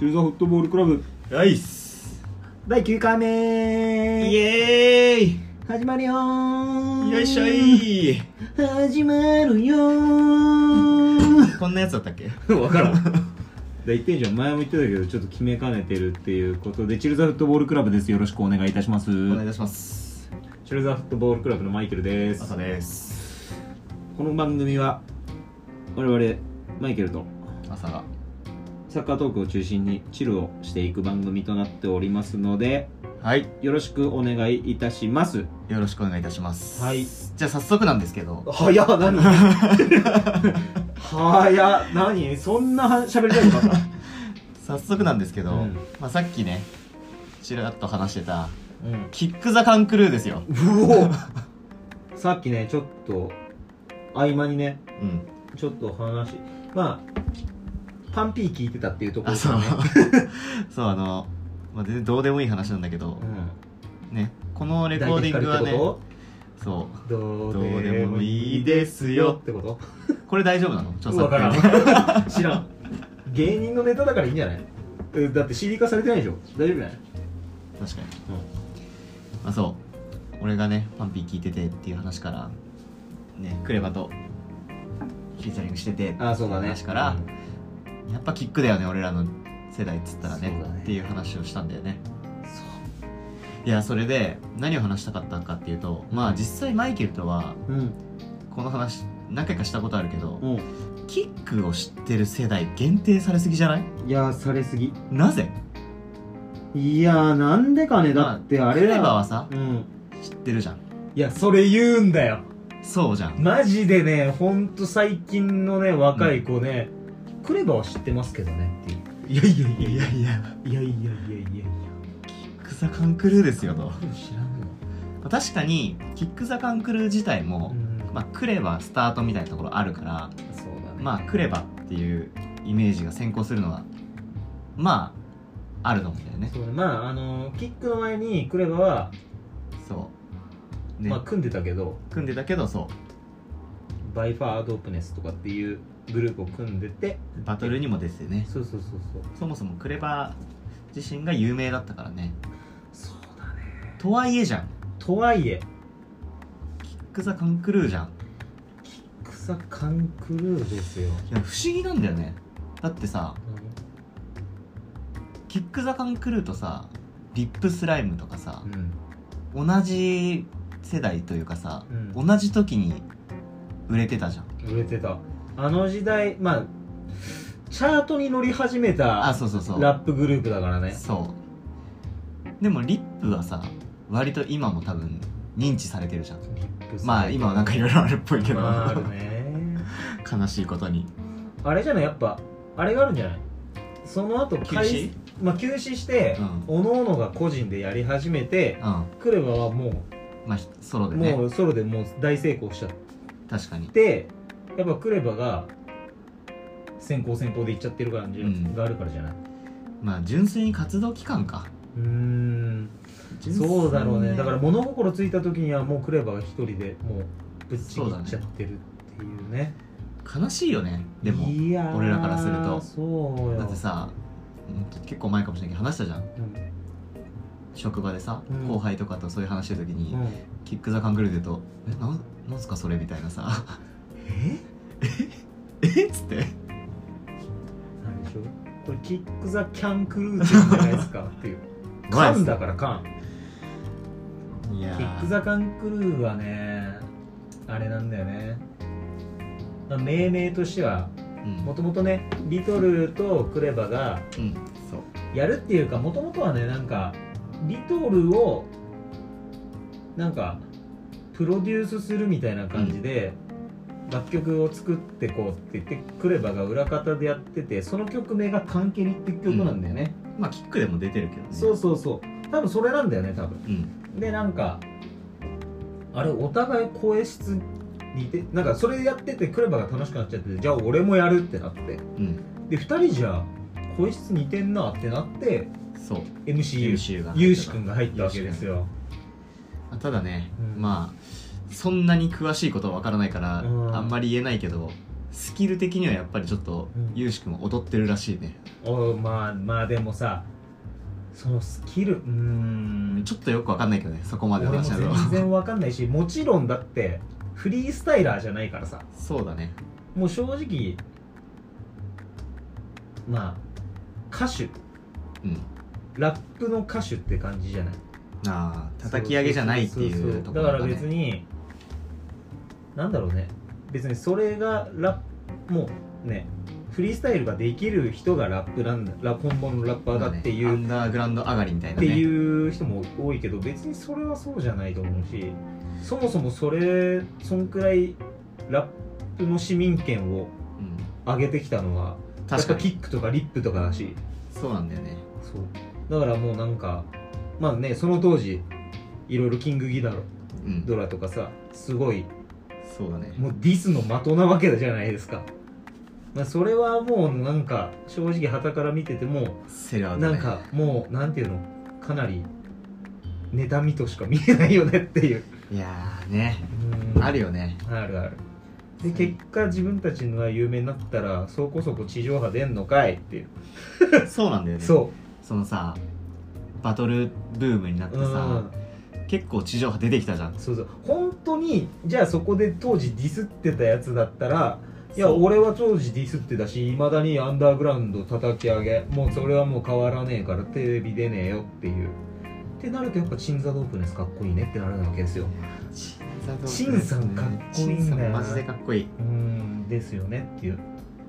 チルザフットボールクラブはいっす第9回目。イエーイ。始まるよー。いしゃい。始まるよー。こんなやつだったっけ？分からん。だ言ってんじゃん前も言ってたけどちょっと決めかねてるっていうことでチルザフットボールクラブです。よろしくお願いいたします。お願いいたします。チルザフットボールクラブのマイケルです。朝です。この番組は我々マイケルと朝がサッカートークを中心にチルをしていく番組となっておりますのではい。よろしくお願いいたします。よろしくお願いいたします。はい。じゃあ早速なんですけど。早っ何？早っ何？そんなは喋りたいのか 早速なんですけど、うん。まあ、さっきねちらっと話してたうん。キック・ザ・カンクルーですよ。うお さっきねちょっと合間にねうん。ちょっと話まあパンピー聞いてたっていうところあそう。そうあの、まあ、全然どうでもいい話なんだけど、うん。ね。このレコーディングはねそこと？どどううでもいいですすよってことうこれ大丈夫なの？著作わから権ん。知らん。芸人のネタだからいいんじゃない？えだって CD 化されてないでしょ。大丈夫じゃない？確かに。まあそう。俺がねパンピー聞いててっていう話からねクレバとフィーチャリングしててあそうだね。話から、やっぱキックだよね俺らの世代っつったらねそうだね。っていう話をしたんだよね。いやそれで何を話したかったかっていうとまあ実際マイケルとはうん。この話何回かしたことあるけど、うん。キックを知ってる世代限定されすぎじゃない？いやされすぎ。なぜ？いやーなんでかねだってあれクレバらはさうん。知ってるじゃん。いやそれ言うんだよ。そうじゃん。マジでねほんと最近のね若い子ね、クレバは知ってますけどねっていう。いやいやいやいやいや。いやいやいやいや。いやいやキック・ザ・カンクルーですよと。知らんの確かにキック・ザ・カンクルー自体も、ん。まあ、クレバスタートみたいなところあるからそうだね。まあクレバっていうイメージが先行するのはまああると思うんだよね。そうね。まああのキックの前にクレバは、そう、ねまあ、組んでたけど組んでたけどそう。バイファードープネスとかっていうグループを組んでてバトルにも出てね。そうそうそうそう。そもそもクレバ自身が有名だったからね。そうだね。とはいえじゃん。とはいえ。キック・ザ・カンクルーじゃん。草カンクルーですよ、いや不思議なんだよね。だってさキック・ザ・カンクルーとさリップスライムとかさうん。同じ世代というかさ、うん。同じ時に売れてたじゃん。売れてたあの時代まあチャートに乗り始めたあそうそうそう。ラップグループだからね。そう。でもリップはさ割と今も多分認知されてるじゃん。まあ今はなんかいろいろあるっぽいけど、まああるね。悲しいことに。あれじゃない？やっぱあれがあるんじゃない？その後休止？まあ休止して、うおのおのが個人でやり始めてうん。クレバはもまあソロう、でね。もうソロでもう大成功しちゃっ確かに。てやっぱクレバが先行先行でいっちゃってる感じうん。があるからじゃない？まあ純粋に活動期間か。うーん。そうだろうね。だから物心ついた時にはもうクレバが一人でもうぶっちぎっちゃってるっていうね。悲しいよね。でも俺らからすると。そうよ。だってさうん結構前かもしれないけど話したじゃん。うん。職場でさ、うん。後輩とかとそういう話してる時に、うん。キック・ザ・カンクルーでと「えなんなんすかそれ」みたいなさえ「え？っ? 」つって。なんでしょこれキック・ザ・キャン・クルーって言うんじゃないですかっていう。カンだからカン。いやキック・ザ・カン・クルーはねあれなんだよね。まあ命名としてはうん。もともとねリトルとクレバがやるっていうかもともとはねなんかリトルをなんかプロデュースするみたいな感じで、楽曲を作ってこうって言ってクレバが裏方でやっててその曲名が「カンケリ」って曲なんだよね、まあキックでも出てるけどね。そうそうそう。多分それなんだよね多分。うん。でなんかあれお互い声質似てなんかそれやっててクレバが楽しくなっちゃってじゃあ俺もやるってなって。うん。で2人じゃ声質似てんなってなってそう。MCU ユーシ君が入った。わけですよ。ただね、うん。まあそんなに詳しいことはわからないから、うん。あんまり言えないけどスキル的にはやっぱりちょっとうんゆうしくんってるらしいね。おまあまあでもさそのスキルうーん。ちょっとよくわかんないけどねそこまで話だと全然わかんないしもちろんだってフリースタイラーじゃないからさ。そうだね。もう正直まあ歌手。うん。ラップの歌手って感じじゃない？ああ叩き上げじゃないっていそうそううところそう。だから別になんだろうね。別にそれがラップもうねフリースタイルができる人がラップなんだラ本物のラッパーだっていう、アンダーグラウンド上がりみたいってなねいう人も多いけど別にそれはそうじゃないと思うしそもそもそれそんくらいラップの市民権をうん。上げてきたのはやっぱ確かにキックとかリップとかだし。そうなんだよね。そう。だからもうなんかまあねその当時いろいろキングギドラうん。ドラとかさすごいそうだね。もうディスの的なわけじゃないですか、まあ、それはもうなんか正直旗から見ててもセルアウトね。なんかもうなんていうの？かなり妬みとしか見えないよねっていう。いやーね。うん。あるよね。あるある。で結果自分たちのが有名になったらそこそこ地上波出んのかいっていう。そうなんだよね。そそのさバトルブームになってう、うさん、結構地上波出てきたじゃん。そうそうにじゃあそこで当時ディスってたやつだったらいや俺は当時ディスってたしいまだにアンダーグラウンド叩き上げもうそれはもう変わらねえからテレビ出ねえよっていう。ってなるとやっぱチンザドープネスかっこいいねってなるわけですよ。チンさんかっこいいんだよマジでかっこいい。うーんですよねっていう。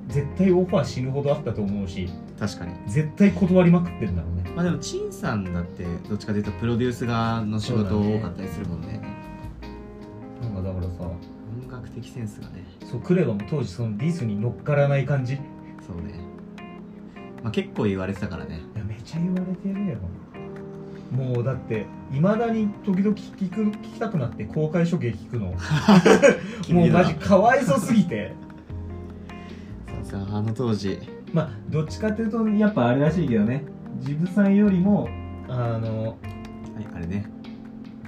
絶対オファー死ぬほどあったと思うし確かに。絶対断りまくってるんだろうね。まあでもチンさんだってどっちかというとプロデュース側の仕事多かったりするもんね。なんかだからさ音楽的センスがね。そうクレバも当時そのディスに乗っからない感じ。いそうね。まあ結構言われてたからね。やめちゃ言われてるよもうだっていまだに時々聞く聞きたくなって公開処刑聞くの。もうマジかわいそすぎて。さああの当時。まあどっちかっていうとやっぱあれらしいけどね。ジブさんよりもあのはいあれね。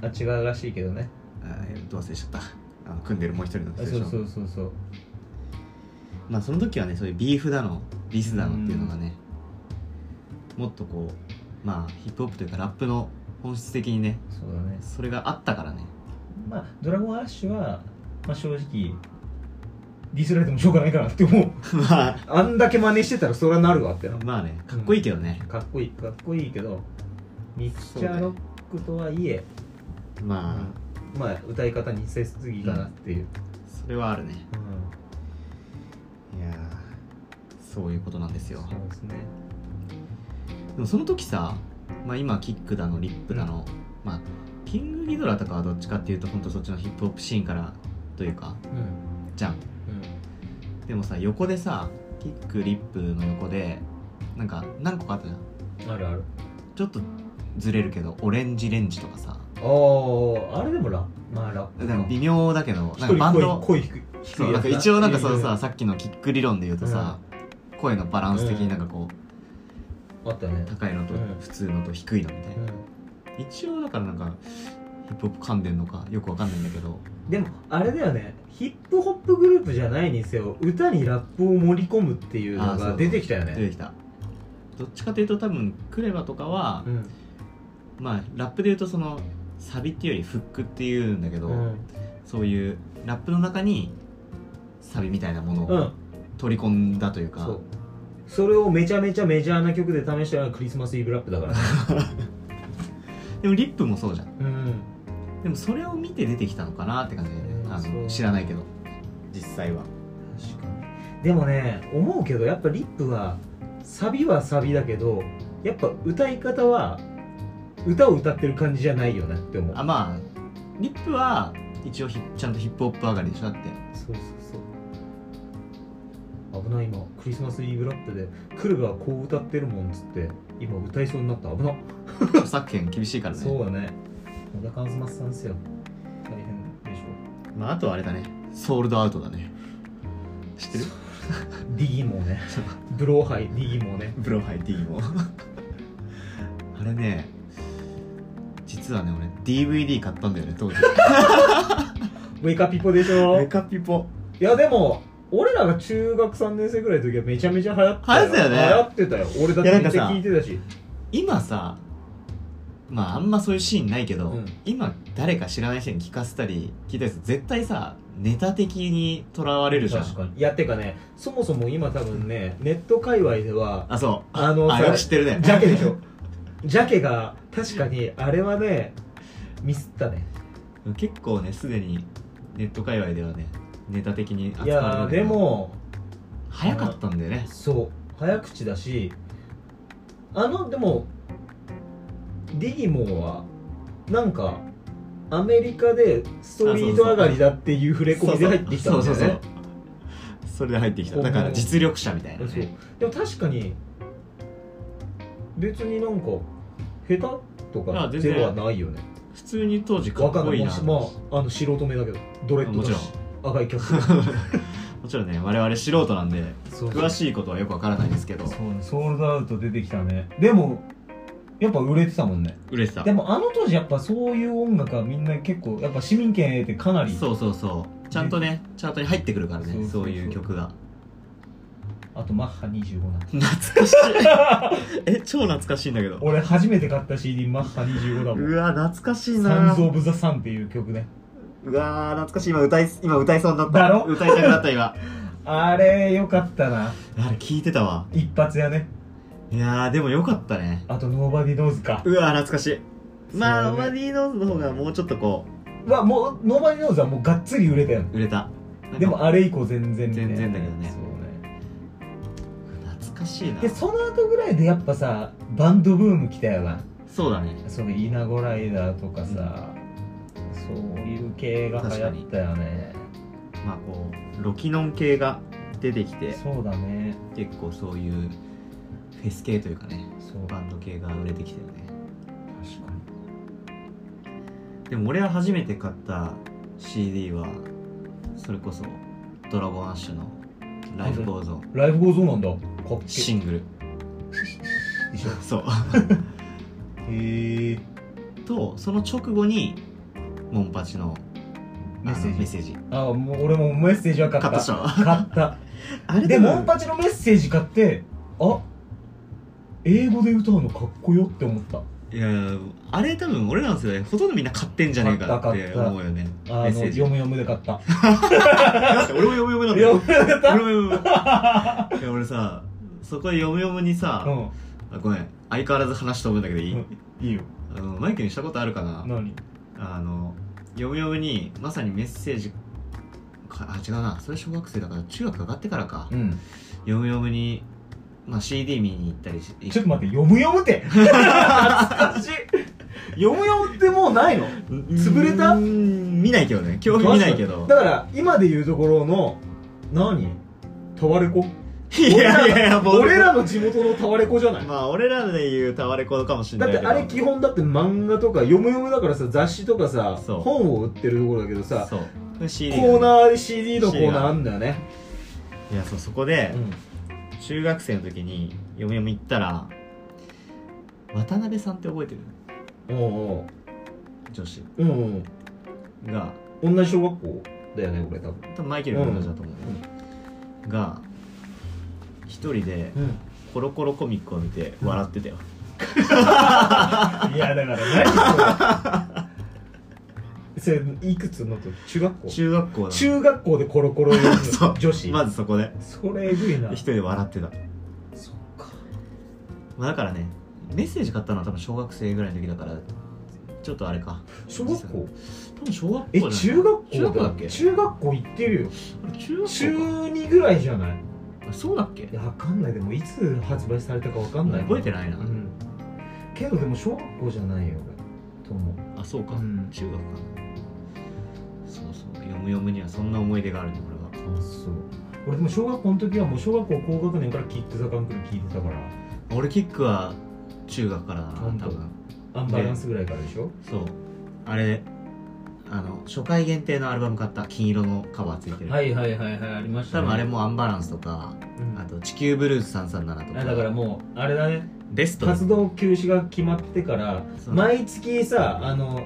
あ違うらしいけどね。あえーどう忘れちゃったあの組んでるもう一人の人でしょ。そうそうそうそう。まあその時はねそういうビーフだのリスだのっていうのがね、もっとこうまあヒップホップというかラップの本質的にねそうだね。それがあったからね。まあドラゴンアッシュは、まあ、正直ディスられてもしょうがないかなって思う。まあ。あんだけ真似してたらそりゃなるわって。なまあねかっこいいけどね、かっこいいかっこいいけどミクチャーロックとはいえ、まあ、まあ歌い方にせすぎかなっていう、それはあるね。うん。いやーそういうことなんですよ。そうですね。でもその時さ、まあ、今キックだのリップだの、まあキングギドラとかはどっちかっていうと本当そっちのヒップホップシーンからというかうん。じゃん。でもさ横でさキックリップの横でなんか何個かあったじゃんうん。あるある。ちょっとずれるけどオレンジレンジとかさあああれでもラまあラップなんか微妙だけどなんかバンド声低い。低そいうなんか一応なんかそのささっきのキック理論で言うとさ、声のバランス的になんかこう、やあったね。高いのとうん。普通のと低いのみたいな、一応だからなんかヒップホップ噛んでんのかよくわかんないんだけど。でもあれだよね。ヒップホップグループじゃないにせよ歌にラップを盛り込むっていうのが出てきたよね。出てきた。どっちかというと多分クレバとかはう、ん。まあラップで言うとそのサビっていうよりフックっていうんだけど、うん。そういうラップの中にサビみたいなものをうん。取り込んだというか、そう。それをめちゃめちゃメジャーな曲で試したのがクリスマスイブラップだからね。でもリップもそうじゃん。うんでもそれを見て出てきたのかなって感じでね。あの知らないけど。実際は。確かに。でもね思うけどやっぱリップはサビはサビだけどやっぱ歌い方は歌を歌ってる感じじゃないよねって思う。あまあリップは一応ヒちゃんとヒップホップ上がりでしょだって。そうそうそう。危ない今。クリスマスイブラップでクルがこう歌ってるもんっつって今歌いそうになった。危な、著作権厳しいからね。そうだね。小田和正さんですよ。大変でしょ。まああとはあれだね。ソールドアウトだね。知ってる？ディギも ね。ブローハイディギもね。ブローハイ D もあれね実はね俺 DVD 買ったんだよね当時。ウェイカピポでしょ？メカピポ。いやでも俺らが中学3年生ぐらいの時はめちゃめちゃ流行って流行ってたよね。流行ってたよ。俺だってめっちゃ聞いてたし。今さまああんまそういうシーンないけど、うん。今誰か知らない人に聞かせたり聞いたりすると絶対さネタ的にとらわれるじゃん。確かに。いやてかねそもそも今多分ねネット界隈ではあそう。あのさあよく知ってるね。ジャケでしょジャケが確かにあれはねミスったね。結構ねすでにネット界隈ではねネタ的に扱いわれるやーでも早かったんだよね。そう。早口だしあのでもディギモンはなんかアメリカでストリート上がりだっていう触れ込みで入ってきたんだよね。そうそうそう。それで入ってきた。だから実力者みたいなそう。ねでも確かに別になんか下手とかあ全然。ではないよね。普通に当時かわかんない。っこいいなまああの素人目だけどドレッドだしもち赤いキャッ もちろんね我々素人なんで詳しいことはよくわからないですけど。そうねソールドアウト出てきたね。でもやっぱ売れてたもんね。売れてた。でもあの当時やっぱそういう音楽はみんな結構やっぱ市民権得てかなりそうそうそう。ちゃんとねチャートに入ってくるからねそうそうそう。そういう曲があとマッハ25なんて懐かしい。え超懐かしいんだけど。俺初めて買った CD マッハ25だもん。うわ懐かしいな。 Sons of the Sun っていう曲ね。うわ懐かしい。今歌い今歌いそうになった。だろ？歌いたくなった今。あれよかったな。あれ聞いてたわ。一発やね。いやーでもよかったね。あとノーバディノーズか。うわ懐かしい。まあそうね。マディーノーズの方がもうちょっとこはもうノーバディノーズはもうがっつり売れたよね。う売れた。でもあれ以降全然ね。全然だけどねしいな。でその後ぐらいでやっぱさバンドブーム来たよな。そうだね。そのイナゴライダーとかさ、そういう系が流行ったよね。まあこうロキノン系が出てきてそうだね。結構そういうフェス系というかねそう。バンド系が売れてきたよね。確かでも俺は初めて買った CD はそれこそドラゴンアッシュの「 Life goes on。Life goes on なんだ。かっけシングル。そう。へえ。とその直後にモンパチのメッセージ。メッセージ。あもう俺もメッセージは買った。買った買った。あれでモンパチのメッセージ買ってあ英語で歌うのかっこよって思ったいやあれ多分俺らの世代ほとんどみんな買ってんじゃねえかって思うよね。あのメッセージ。読む読むで買った。俺も読む読むなんだよ。読む読む読むいや俺さそこで読む読むにさ、たうん。あごめん。相変わらず話飛ぶんだけどいい、うん。いいよ。あのマイクにしたことあるかな？何？あの読む読むにまさにメッセージかあ違うな。それ小学生だから中学上がってからか、うん。読む読むに、まあ、CD 見に行ったりしちょっと待って読む読むって。懐かしい。読む読むってもうないの？潰れた？見ないけどね。興味見ないけど。だから今で言うところの何？タワレコ？いやいや俺らの地元のタワレコじゃない？まあ俺らで言うタワレコかもしれないけど。だってあれ基本だって漫画とか読む読むだからさ雑誌とかさ本を売ってるところだけどさコーナーで CD のコーナーあんだよね。いやそうそこで、うん中学生の時に読み読み行ったら渡辺さんって覚えてる？おう女子。おううん。がうん同じ小学校だよね俺多分。多分マイケルも同じだと思う、が一人でうん。コロコロコミックを見て笑ってたよ、いやだから何それそれいくつのと中学校？中学校だ中学校でコロコロ そう。女子。まずそこで。それえぐいな。一人で笑ってた、そっか。まあ、だからねメッセージ買ったのは多分小学生ぐらいの時だからちょっとあれか。小学校？多分小学校え中学校中学校だっけ？中学校行ってるよ。中学中校2ぐらいじゃない？かあそうだっけ？いやわかんない。でもいつ発売されたかわかんない。覚えてないな。うん。けどでも小学校じゃないよ俺。と思う。あそうか、うん。中学か。なそうそう読む読むにはそんな思い出があるね俺は。あそう。俺でも小学校の時はもう小学校高学年からキッズ・ザ・カンクル聞いてたから。俺キックは中学からだな多分。アンバランスぐらいからでしょ？そう。あれあの初回限定のアルバム買った金色のカバーついてる、いはいはいはいありまし多分あれもアンバランスとかうん。あと地球ブルース337とか。あだからもうあれだね。ベスト。活動休止が決まってから毎月さあの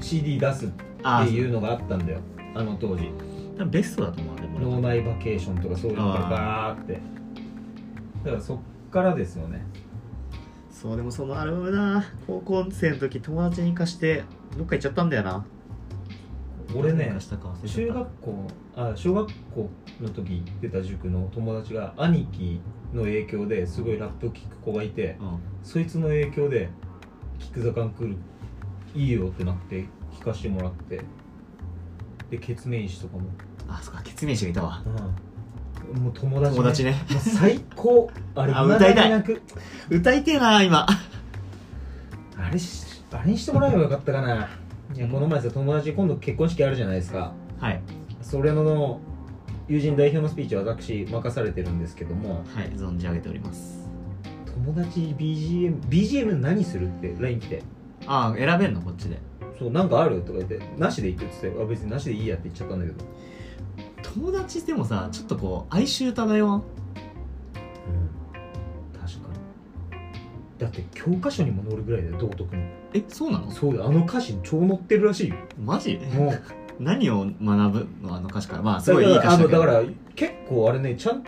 CD 出すってあいうのがあったんだよあの当時。多分ベストだと思うでも脳内バケーションとかそういうのがバーって。だからそっからですよね。そうでもそのあれもな高校生の時友達に貸してどっか行っちゃったんだよな。俺ね中学校あ小学校の時行ってた塾の友達が兄貴の影響ですごいラップ聴く子がいてうん。そいつの影響で「キック・ザ・カンクールいいよ」ってなって聴かしてもらってで血面師とかも、あそっか血面師がいたわ。もう友達,、友達ね。最高。あれあ歌いたい。歌いてえな今。あれしあれにしてもらえばよかったかな。いやこの前さ友達今度結婚式あるじゃないですか。はい。それの友人代表のスピーチは私任されてるんですけども。はい存じ上げております。友達 BGM BGM 何するって？LINE 来て。ああ選べんの？こっちでそうなんかある？とか言ってなしで行くっつってあ別になしでいいやって言っちゃったんだけど。友達でもさちょっとこう哀愁漂わん？確かに。だって教科書にも載るぐらいだよ道徳のえそうなの？そうだよあの歌詞超載ってるらしいよ。マジ？もう 何を学ぶのあの歌詞から？まあすごいいい歌詞だけど。だから結構あれねちゃん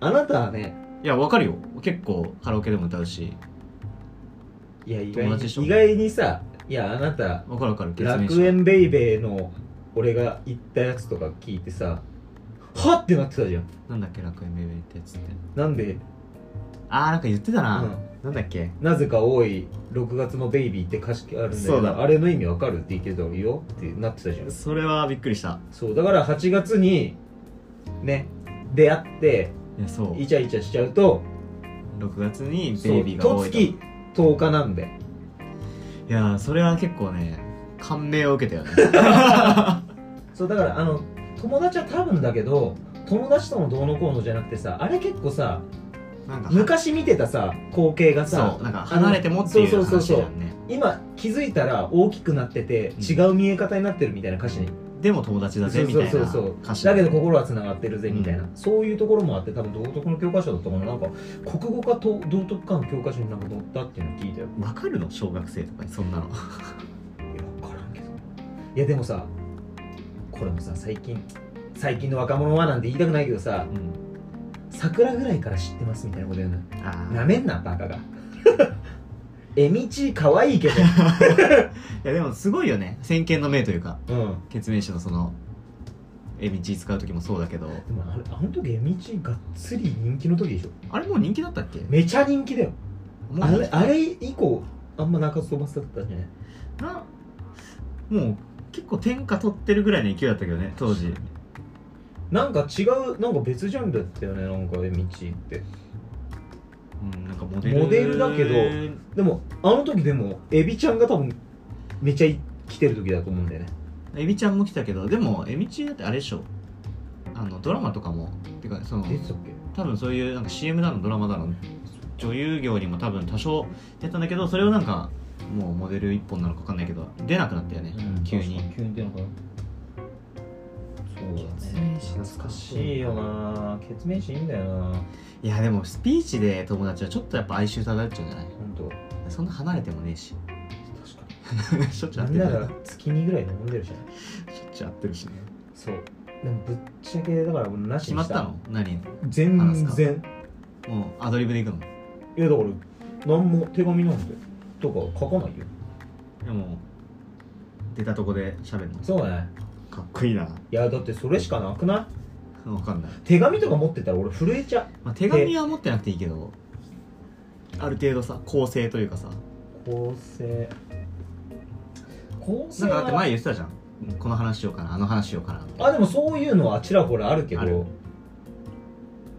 あなたはねいやわかるよ。結構カラオケでも歌うし。いや意外意外にさいやあなたわかるわかる楽園ベイベーの俺が言ったやつとか聞いてさはっってなってたじゃん。なんだっけ楽園ベイベーってやつって。なんで？あーなんか言ってたな、うん。なんだっけ？なぜか多い6月のベイビーって歌詞あるんだけそうだ。どあれの意味わかるって言ってたよってなってたじゃん。それはびっくりした。そうだから8月にね出会っていやそう。イチャイチャしちゃうと6月にベイビーが多いと。と月10日なんでいやーそれは結構ね感銘を受けたよね。そうだからあの友達は多分だけど友達とのどうのこうのじゃなくてさあれ結構さなんか昔見てたさ光景がさそうなんか離れてもっていうそうそうそうそう。話じゃんね。今気づいたら大きくなっててうん。違う見え方になってるみたいな歌詞に、でも友達だぜみたいなそうそう。だけど心はつながってるぜみたいな、うそういうところもあって多分道徳の教科書だったかななんか国語かと道徳かの教科書になんか載ったっていうの聞いたよ。わかるの？小学生とかにそんなの。いや分からんけど。いやでもさこれもさ最近最近の若者はなんて言いたくないけどさうん。桜ぐらいから知ってますみたいなこと言うのあなめんなバカがえみち可愛いけど。いやでもすごいよね。先見の明というか。うん。血面師のそのえみち使う時もそうだけど。でもあれあの時えみちがっつり人気の時でしょ。あれもう人気だったっけ？めちゃ人気だよ。あれあれ以降あんま中津飛ばせだったんじゃない？なもう結構天下取ってるぐらいの勢いだったけどね当時。なんか違うなんか別ジャンルだったよねなんかえみちってうんなんかモデルモデルだけどでもあの時でもエビちゃんが多分めっちゃ来てる時だと思うんだよね。エビちゃんも来たけどでもエビちだってあれでしょあのドラマとかもてかその出てたっけ？多分そういうなんか CM だのドラマだの女優業にも多分多少やったんだけどそれをなんかもうモデル一本なのか分かんないけど出なくなったよね、急に。急に出なかそうだね。懐かしいよな。血面師いいんだよな。いやでもスピーチで友達はちょっとやっぱ哀愁漂っちゃうんじゃない？本当。そんな離れてもねえし。確か しょっちゅう会っになんなてるしょら月2ぐらいで飲んでるじゃんっちゅう会ってるしね。そう。でもぶっちゃけだから俺なしにした。決まったの？何？全話すか？然もうアドリブで行くの？いやだから何も手紙なんてとか書かないよ。でも出たとこで喋るの。そうねかっこいいな。いやだってそれしかなくない？分かんない、手紙とか持ってたら俺震えちゃまあ、手紙は持ってなくていいけどある程度さ構成というかさ。う構成。構成なんかだっては前言ってたじゃん。この話しようかなあの話しようかな。あでもそういうのはちらほらあるけどある。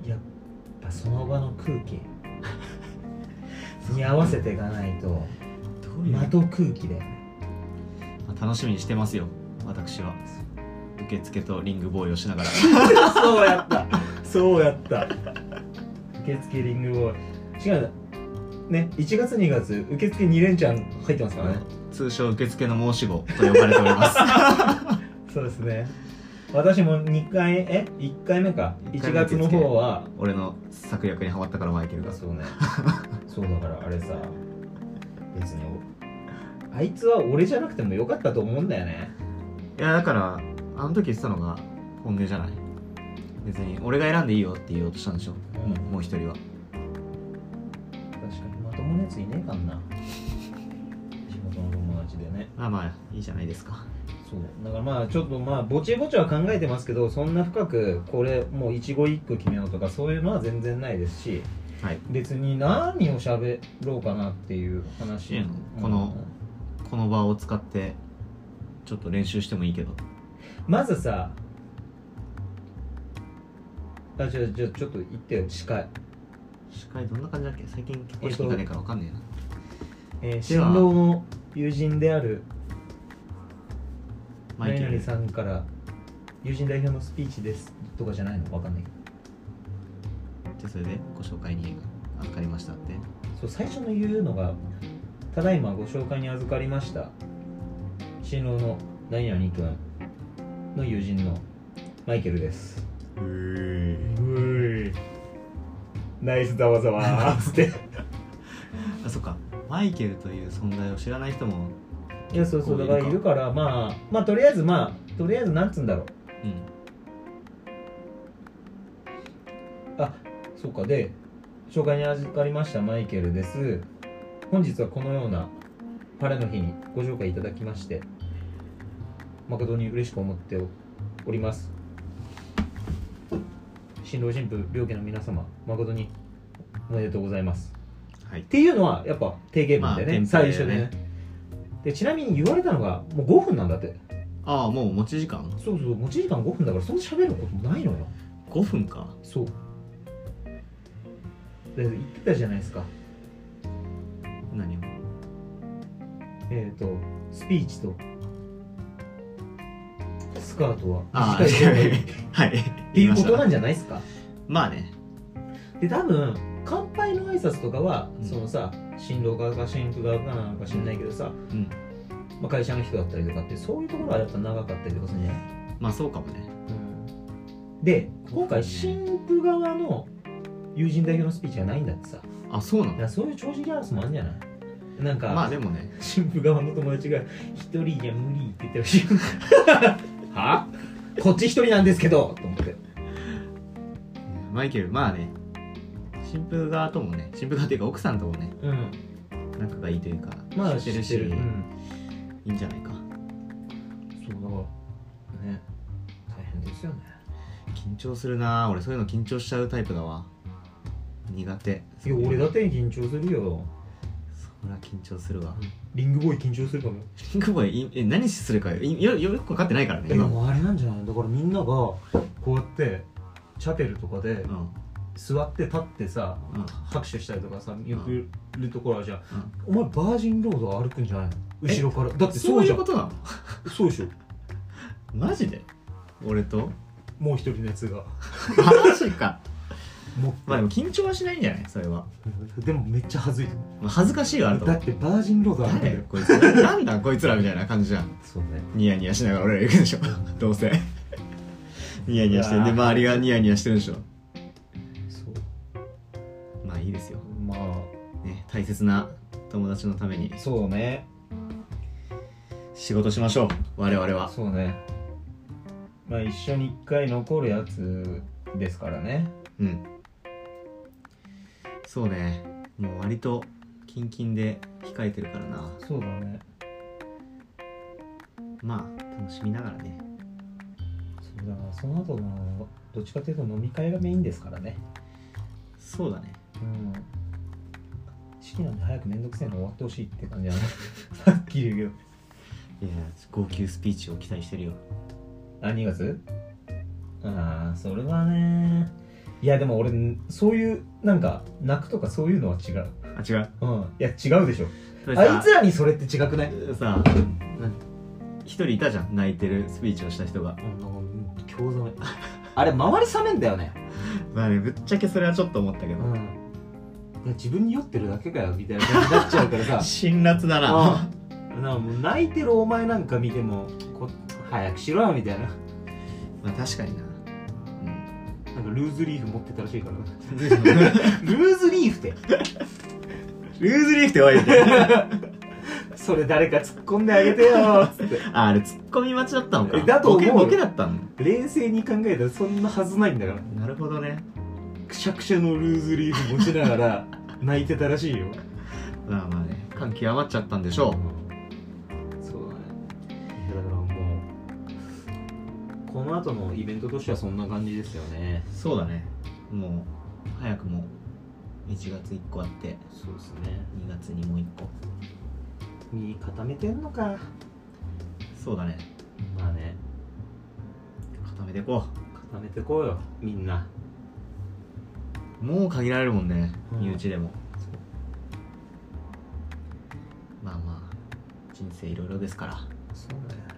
やっぱその場の空気。に合わせていかないとどういう、的空気で。まあ、楽しみにしてますよ私は受付とリングボーイをしながら。そうやった。そうやった。受付リングボーイ。違うね1月2月受付2連チャン入ってますからね。通称受付の申し子と呼ばれております。そうですね。私も2回え？1回目か。1一回目月の方は。俺の策略にはまったからマイケルが。そうね。そうだからあれさ。別にあいつは俺じゃなくてもよかったと思うんだよね。いやだからあの時言ってたのが本音じゃない。別に俺が選んでいいよって言おうとしたんでしょ、うん。もうもう一人は。確かに。まともなやついねえかんな。仕事の友達でね。まあまあいいじゃないですか。そう。だからまあちょっとまあぼちぼちは考えてますけどそんな深くこれもう一期一句決めようとかそういうのは全然ないですしはい。別に何を喋ろうかなっていう話、このこの場を使ってちょっと練習してもいいけどまずさあじゃあじゃあちょっと言ってよ司会、司会どんな感じだっけ？最近結婚式行かねえから分かんねえな、えー、新郎の友人であるマイケル。何々さんから友人代表のスピーチです。とかじゃないの？わかんない。けどじゃあそれでご紹介に預かりましたって。そう最初の言うのがただいまご紹介に預かりました。新郎の何々君の友人のマイケルです。ういナイスざわざわ。ーっつって。あそっか。マイケルという存在を知らない人も。いやそうそうだからいるからまあまあとりあえずまあとりあえずなんつうんだろう。うん。あそうか。で紹介に預かりましたマイケルです。本日はこのような晴れの日にご紹介いただきまして誠に嬉しく思っております。新郎新婦両家の皆様誠におめでとうございます。はい。っていうのはやっぱ定型文でね,、まあね。最初でね。でちなみに言われたのがもう5分なんだって。ああもう持ち時間？そうそう持ち時間5分だからそんな喋ることもないのよ。5分か。そう。で言ってたじゃないですか。何を？えっ、とスピーチとスカートは。ああ短 い。っはい。ていうことなんじじゃないですか？まあね。で多分乾杯の挨拶とかは、うん。そのさ新郎側か新婦側かなんか知んないけどさ、うん。まあ、会社の人だったりとかってそういうところはやっぱ長かったりとかするんじゃない、まあそうかもね。で今回新婦側の友人代表のスピーチがないんだってさ。あそうなの？そういう調子ギャラスもあるんじゃない？なんか、まあでもね。新婦側の友達が一人じゃ無理って言ってるしは？こっち一人なんですけど。と思って。マイケルまあね。新婦側ともね新婦側っていうか奥さんともねうん。仲がいいというかまあ知ってるしうん、いいんじゃないか。そうだからね大変ですよね。緊張するな。俺そういうの緊張しちゃうタイプだわ。苦手。いや俺だって緊張するよそりゃ緊張するわ。リングボーイ緊張するかも。リンクボーイいえ何するかいよよく分かってないからねえで今も。あれなんじゃない？だからみんながこうやってチャペルとかでうん。座って立ってさうん。拍手したりとかさ見送るところはじゃあうん。お前バージンロード歩くんじゃないの？え後ろから。だってそそううじゃん。いうことなの？そうでしょ。マジで？俺と？もう一人のやつが。マジか。もまあでも緊張はしないんじゃない？それは、でもめっちゃ恥ずいまあ、恥ずかしいはあるとだ思う。ってバージンロード歩くんだよ。誰？こいつ。なんだこいつ？らみたいな感じじゃん。そうね。ニヤニヤしながら俺ら行くでしょ。どうせ。ニヤニヤしてんでうわー。周りがニヤニヤしてるでしょ。そう。まあいいですよ。まあ。ね大切な友達のために。そうね。仕事しましょう。我々は。そうね。まあ一緒に一回残るやつですからね。うんそうね。もう割とキンキンで控えてるからな。そうだね。まあ楽しみながらね。そうだからその後のどっちかというと飲み会がメインですからね。そうだね。うん。式なんで早くめんどくせえの終わってほしいって感じなの はっきり言うけど。いや号泣スピーチを期待してるよあ2月ああそれはねいやでも俺そういうなんか泣くとかそういうのは違う。あ違う？うん。いや違うでしょ。あいつらにそれって違くない？さな一人いたじゃん泣いてるスピーチをした人が。うん興ざめあれ周り冷めんだよね。まあねぶっちゃけそれはちょっと思ったけど、うん。いや自分に酔ってるだけかよみたいな感じになっちゃうからさ。辛辣だな。あな泣いてるお前なんか見てもこ早くしろよみたいな。まあ確かにななんかルーズリーフ持ってたらしいから。う んルーズリーフって？ルーズリーフって弱いって3それ誰か突っ込んであげてよっつって。ああれツッコミ待ちだったのか。えだと思う。よボケボケだったの？冷静に考えたらそんなはずないんだから。なるほどね。くしゃくしゃのルーズリーフ持ちながら泣いてたらしいよ。まあまあね。感極まっちゃったんでしょうこの後のイベントとしてはそんな感じですよね。そうだね。もう早くも1月1個あって。そうですね。2月にもう1個。身固めてんのか。そうだね。まあね。固めていこ固めてこうよみんな。うもう限られるもんねうん。身内でも。まあまあ人生いろいろですから。そうだよ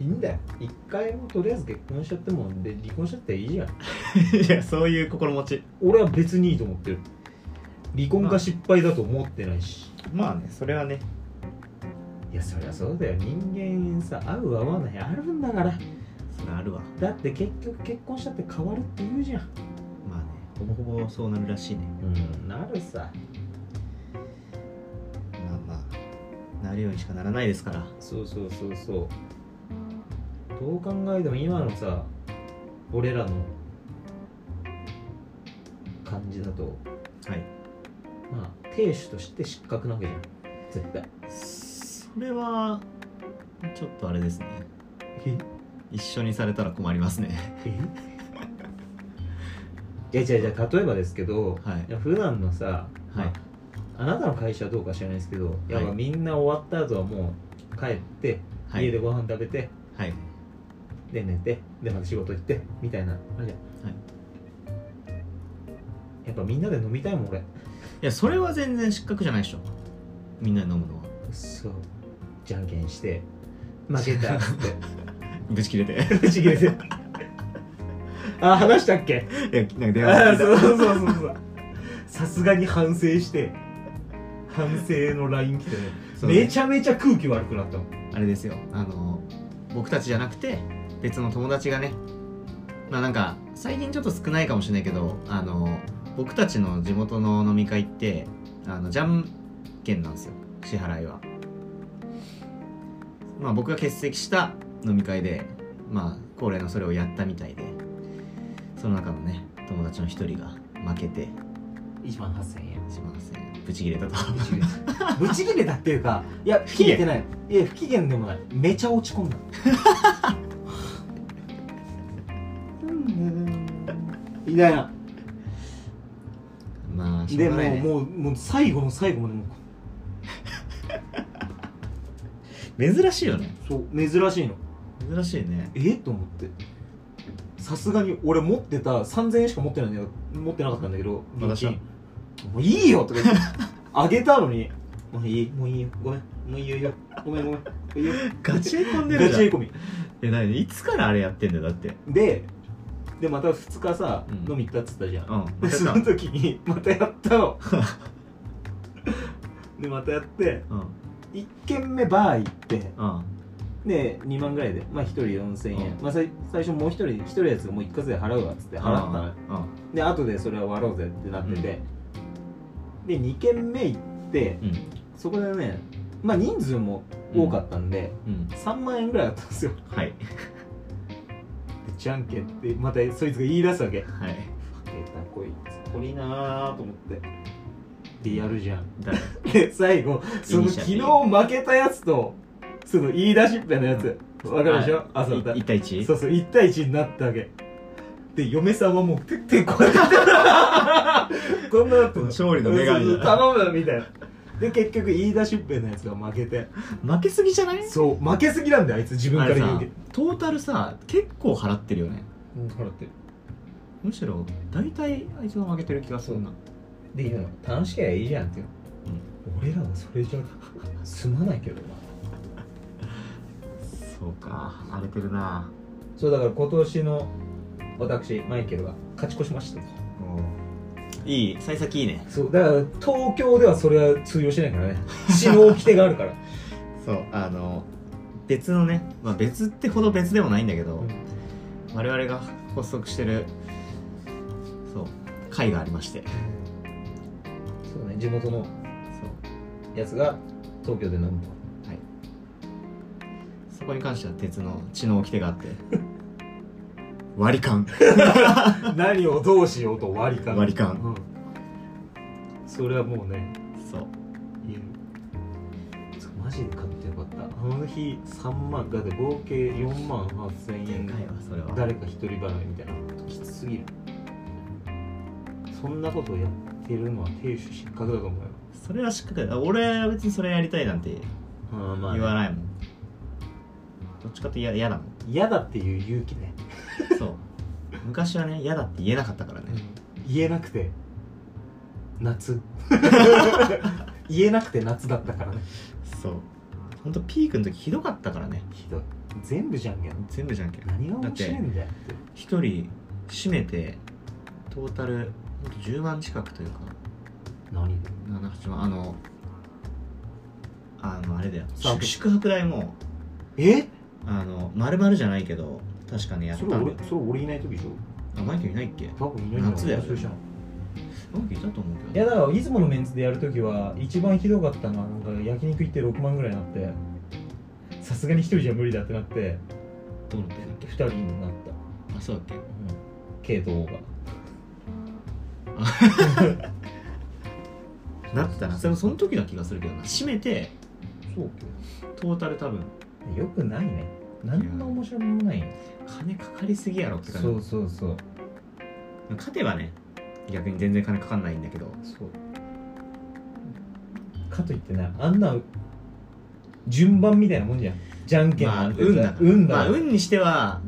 いいんだよ。一回もとりあえず結婚しちゃってもで離婚しちゃったらいいじゃん。いやそういう心持ち。俺は別にいいと思ってる。離婚が失敗だと思ってないし。まあねそれはね。いやそりゃそうだよ。人間さ合う合わない。あるんだから。それあるわ。だって結局結婚したって変わるって言うじゃん。まあねほぼほぼそうなるらしいね。うんなるさ。まあまあなるようにしかならないですから。そうそうそうそうどう考えても今のさ俺らの感じだとはい。まあ亭主として失格なわけじゃん。絶対。それはちょっとあれですね。え？一緒にされたら困りますね。え？いや違う違う。例えばですけど、はい。いや普段のさ、はい。あなたの会社はどうか知らないですけど、やっぱみんな終わった後はもう帰って、はい。家でご飯食べてはいで寝てでまた仕事行ってみたいなあれじゃん。はい。やっぱみんなで飲みたいもん俺。いやそれは全然失格じゃないでしょ。みんなで飲むのは。そう。じゃんけんして負けたっつって。ぶち切れて。ぶち切れて。あ話したっけ？いやなんか電あ話そうそうそうそう。さすがに反省して反省の LINE 来てね。めちゃめちゃ空気悪くなったもん。あれですよ。あの僕たちじゃなくて別の友達がねまあなんか最近ちょっと少ないかもしれないけどあの僕たちの地元の飲み会ってあのじゃんけんなんですよ支払いは。まあ僕が欠席した飲み会でまあ恒例のそれをやったみたいでその中のね友達の一人が負けて1万8000円。1万8000円。ブチ切れたと。ブチ切れた。っていうかいや不機嫌。てない。いや不機嫌でもない。めちゃ落ち込んだみたいな。まあしょでもうがないね。もうもう最後の最後までも。う 珍しいよね。そう珍しいの。珍しいね。え？と思って。さすがに俺持ってた3000円しか持ってないんだよ持ってなかったんだけど私は。現金もういいよとか言って。あげたのに。もういいもういいよ。ごめん。もういいよいいよ。ごめんごめん。いいよ。ガチへ込んでるじゃん。ガチへ込み。え何？いつからあれやってんだよだって。ででまた2日さ、うん。飲み行ったっつったじゃん、うん。でその時に またやったの。でまたやってうん。1軒目バー行ってうん。で2万ぐらいで。まあ1人4000円、うん。まあ、最最初もう1人1人やつがもう一括で払うわっつって払ったの。で後でそれは割ろうぜってなってて、で2軒目行ってうん。そこでねまあ人数も多かったんで、うん。3万円ぐらいだったんですよ。はい。でじゃんけんってまたそいつが言い出すわけ。はい。えたこいつ鳥なーと思って。でやるじゃん。誰 で最後その昨日負けたやつとその言い出しっぺのやつ。わかるでしょ？あそうだ1対 1? そうそう1対1になったわけ。で嫁さんはもう手手こうやってこんなだったの。勝利の女神頼むみたいなで結局言い出しっぺのやつが負けて。負けすぎじゃない？そう負けすぎなんだよあいつ自分から言うけトータルさ結構払ってるよね。うん払ってる。むしろ大体あいつが負けてる気がするな。で言うの。楽しければいいじゃんっていう。の俺らはそれじゃ済まないけどな。そうか。荒れてるな。そうだから今年の私マイケルが勝ち越しましたいい幸先いいね。そうだから東京ではそれは通用しないからね。死の掟があるから、そうあの別のね、まあ、別ってほど別でもないんだけど、我々が発足してるそう会がありまして。そうね地元のそう。やつが東京で飲む。とこに関しては鉄の血の掟があって 割り勘。何をどうしようと割り勘。割り勘。うん。それはもうねそう。言うそうマジで買ってよかった。あの日3万だって合計4万8000円。でかいわそれは。誰か一人払いみたいな。きつすぎる。そんなことをやってるのは亭主失格だと思うよ。それはしっかりあ俺は別にそれやりたいなんてあま言わないもん、どっちかって嫌嫌だもん。嫌だっていう勇気ね、そう。昔はね嫌だって言えなかったからね、言えなくて夏。言えなくて夏だったからね。そう。ほんとピークの時ひどかったからね。ひどい。全部じゃんけん。全部じゃんけん。何が面白いんだよって。一人締めてトータルほんと10万近くというか。何で？78万。あのあのあれだよ。サービス。宿泊代も。え？あの丸々じゃないけど確かねやったそれんだそれ俺いない時でしょ？あマイケルいないっけ？多分いない夏だよ。それじゃんマイケルいたと思ういけどやだからいつものメンツでやるときは一番ひどかったのはなんか焼肉行って6万ぐらいになってさすがに一人じゃ無理だってなってどうなってんだっ2人になった、けあそうだっけ？うん、K と O が。なったな。それもその時な気がするけどな。締めてそうトータル多分。よくないね何の面白みもない。よ金かかりすぎやろって感じ。そうそうそう。勝てばね逆に全然金かかんないんだけど。そう。かといってねあんな順番みたいなもんじゃん。じゃんけんまあなんて。運だ運だ、まあ運にしては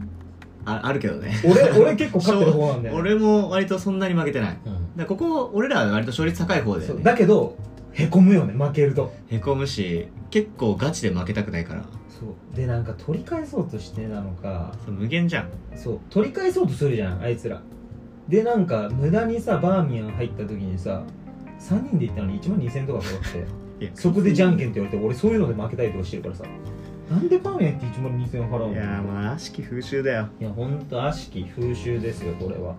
ああるけどね。俺俺結構勝ってる方なんだよ、俺も割とそんなに負けてない。だかうんらここ俺らは割と勝率高い方だそう。よねだけどへこむよね負けると。へこむし結構ガチで負けたくないからそう。でなんか取り返そうとしてなのか。そう無限じゃん。そう。取り返そうとするじゃんあいつら。でなんか無駄にさバーミヤン入った時にさ3人で行ったのに1万2000円とかかかって。そこでじゃんけんって言われて俺そういうので負けたりとかしてるからさ。なんでバーミヤンって1万2000円払うの？いやーまあ悪しき風習だよ。いやほんと悪しき風習ですよこれは。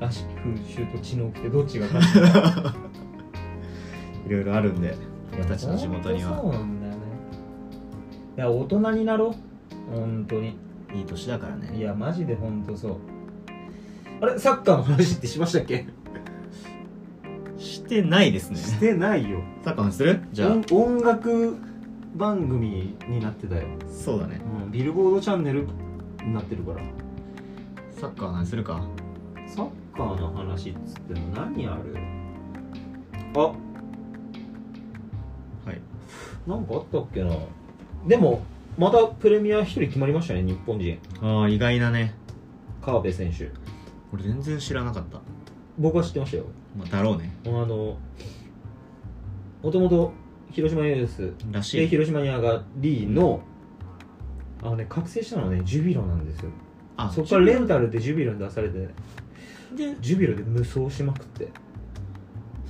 悪しき風習と血の掟どっちが勝つか。いろいろあるんでいや僕たちの地元には。そうなんだいや大人になろう。本当に。いい年だからね。いやマジで本当そう。あれサッカーの話ってしましたっけ？してないですね。してないよ。サッカーの話する？じゃあ。音音楽番組になってたよ、そうだね。うん、ビルボードチャンネルになってるから。サッカーの話するか？サッカーの話っつっての何ある？あ。はい。なんかあったっけな？でもまたプレミア一人決まりましたね日本人。ああ意外なね。川辺選手。俺全然知らなかった。僕は知ってましたよ。まあだろうね。あのもともと広島ユース。らしい。で広島に上がりのあのね覚醒したのはねジュビロなんですよ。あそこからレンタルでジュビロに出されてでジュビロで無双しまくって。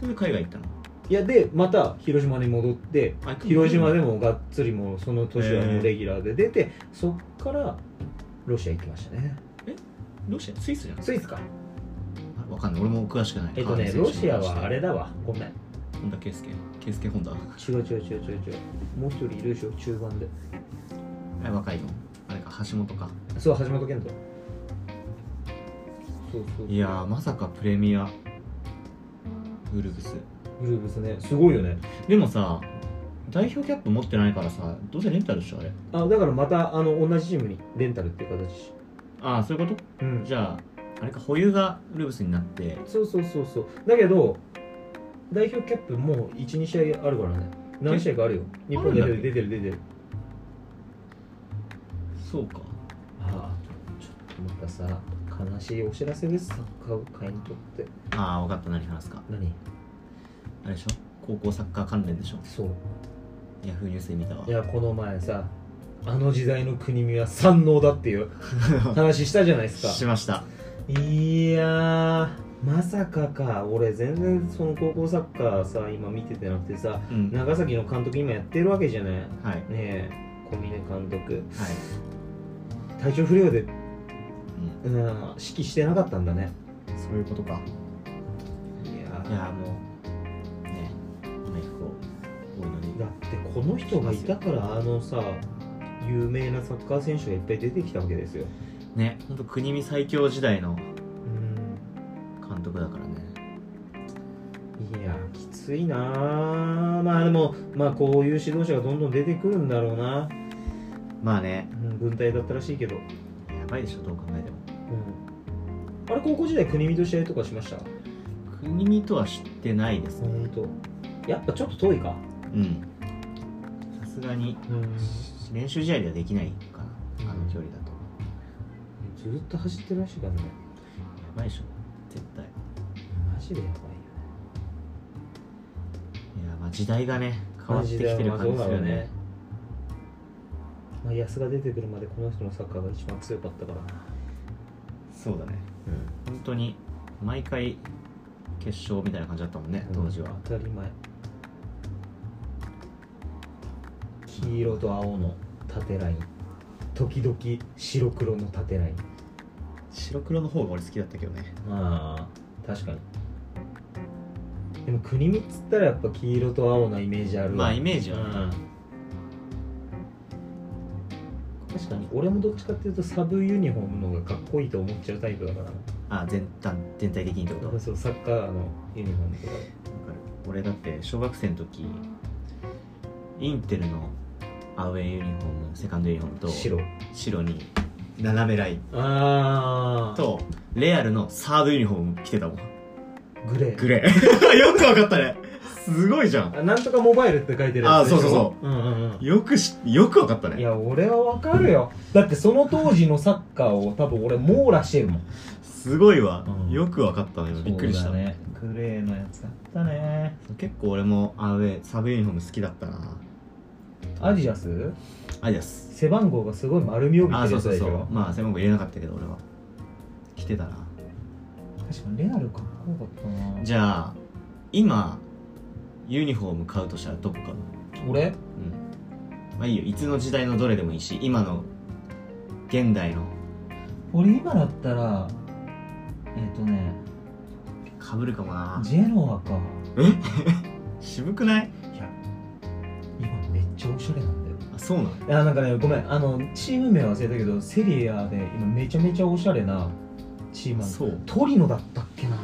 それで海外行ったの？いやでまた広島に戻って広島でもがっつりもうその年はもうレギュラーで出てそっからロシア行きましたね。ロシア？スイスじゃん。スイスか。あわかんない。俺も詳しくない。えっとねロシアはあれだわ。ごめん。本田圭佑。圭佑本田。違う違う違う違う違う。もう一人いるでしょ？中盤で。あ若いの？あれか橋本か。そう橋本健人。そうそう。いやーまさかプレミア。ウルブスグルーブスね。すごいよね。でもさ代表キャップ持ってないからさどうせレンタルでしょあれ。あだからまたあの同じチームにレンタルっていう形。ああそういうこうん。とじゃああれか保有がウルブスになって。そうそうそうそう。だけど代表キャップもう12試合あるからね。何試合かあるよ。日本代表で出てる出てる。そうか。ああちょっとまたさ悲しいお知らせです。サッカー界にとって。ああ分かった。何話すか？何？あれでしょ？高校サッカー関連でしょ？そう。ヤフーニュースで見たわ。いやこの前さあの時代の国見は三能だっていう 話したじゃないですか。しました。いやーまさかか。俺全然その高校サッカーさ今見ててなくてさうん。長崎の監督今やってるわけじゃない。ねはい。え小峰監督。はい、体調不良で、うん、うん、指揮してなかったんだね。そういうことか。いやいやもうだってこの人がいたからあのさ有名なサッカー選手がいっぱい出てきたわけですよ。ね本当国見最強時代のうん。監督だからね。いやきついなあまあでもまあこういう指導者がどんどん出てくるんだろうな、まあね。うん、軍隊だったらしいけど、うん、やばいでしょどう考えても。あれ高校時代国見と試合とかしました？国見とは知ってないですね。やっぱちょっと遠いかうん。さすがにうん。練習試合ではできないかな。あの距離だと。ずっと走ってるらしいからね。やばいでしょ。絶対。マジでやばいよいやまあ時代がね変わってきてる感じするよね。まあ、安が出てくるまでこの人のサッカーが一番強かったから。そうだね。本当に毎回決勝みたいな感じだったもんね当時は、当たり前黄色と青の縦ライン。時々白黒の縦ライン。白黒の方が俺好きだったけどね。まあ確かに。でも国見っつったらやっぱ黄色と青なイメージあるわ。まあイメージはうん。確かに俺もどっちかっていうとサブユニフォームの方がかっこいいと思っちゃうタイプだから。あ全体全体的にってこと？そうサッカーのユニフォームとか。俺だって小学生の時インテルのアウェーユニフォームセカンドユニフォームと白。白に斜めライン。ああとレアルのサードユニフォーム着てたもん。グレー。グレー。よくわかったね。すごいじゃん。あなんとかモバイルって書いてるやつでしょ？あそうそうそう。うんうんうん。よくしよくわかったね。いや俺はわかるよ。だってその当時のサッカーを多分俺網羅してるもん。すごいわ、うん。よくわかったね。びっくりした、そうだね。グレーのやつだったね。結構俺もアウェーサブユニフォーム好きだったなアディダス？アディダス。背番号がすごい丸み帯びあそうそうそう。まあ背番号入れなかったけど俺は。着てたな確かにレアルかっこよかったな。じゃあ今ユニフォーム買うとしたらどこ買う俺？うん。まあいいよ。いつの時代のどれでもいいし今の現代の。俺今だったらえっ、とねかぶるかもな。ジェノアか。渋くない？ちゃおしゃれなんだよ。あそうなのいやなんかねごめん。あのチーム名忘れたけどセリアで今めちゃめちゃおしゃれなチームそう。トリノだったっけな。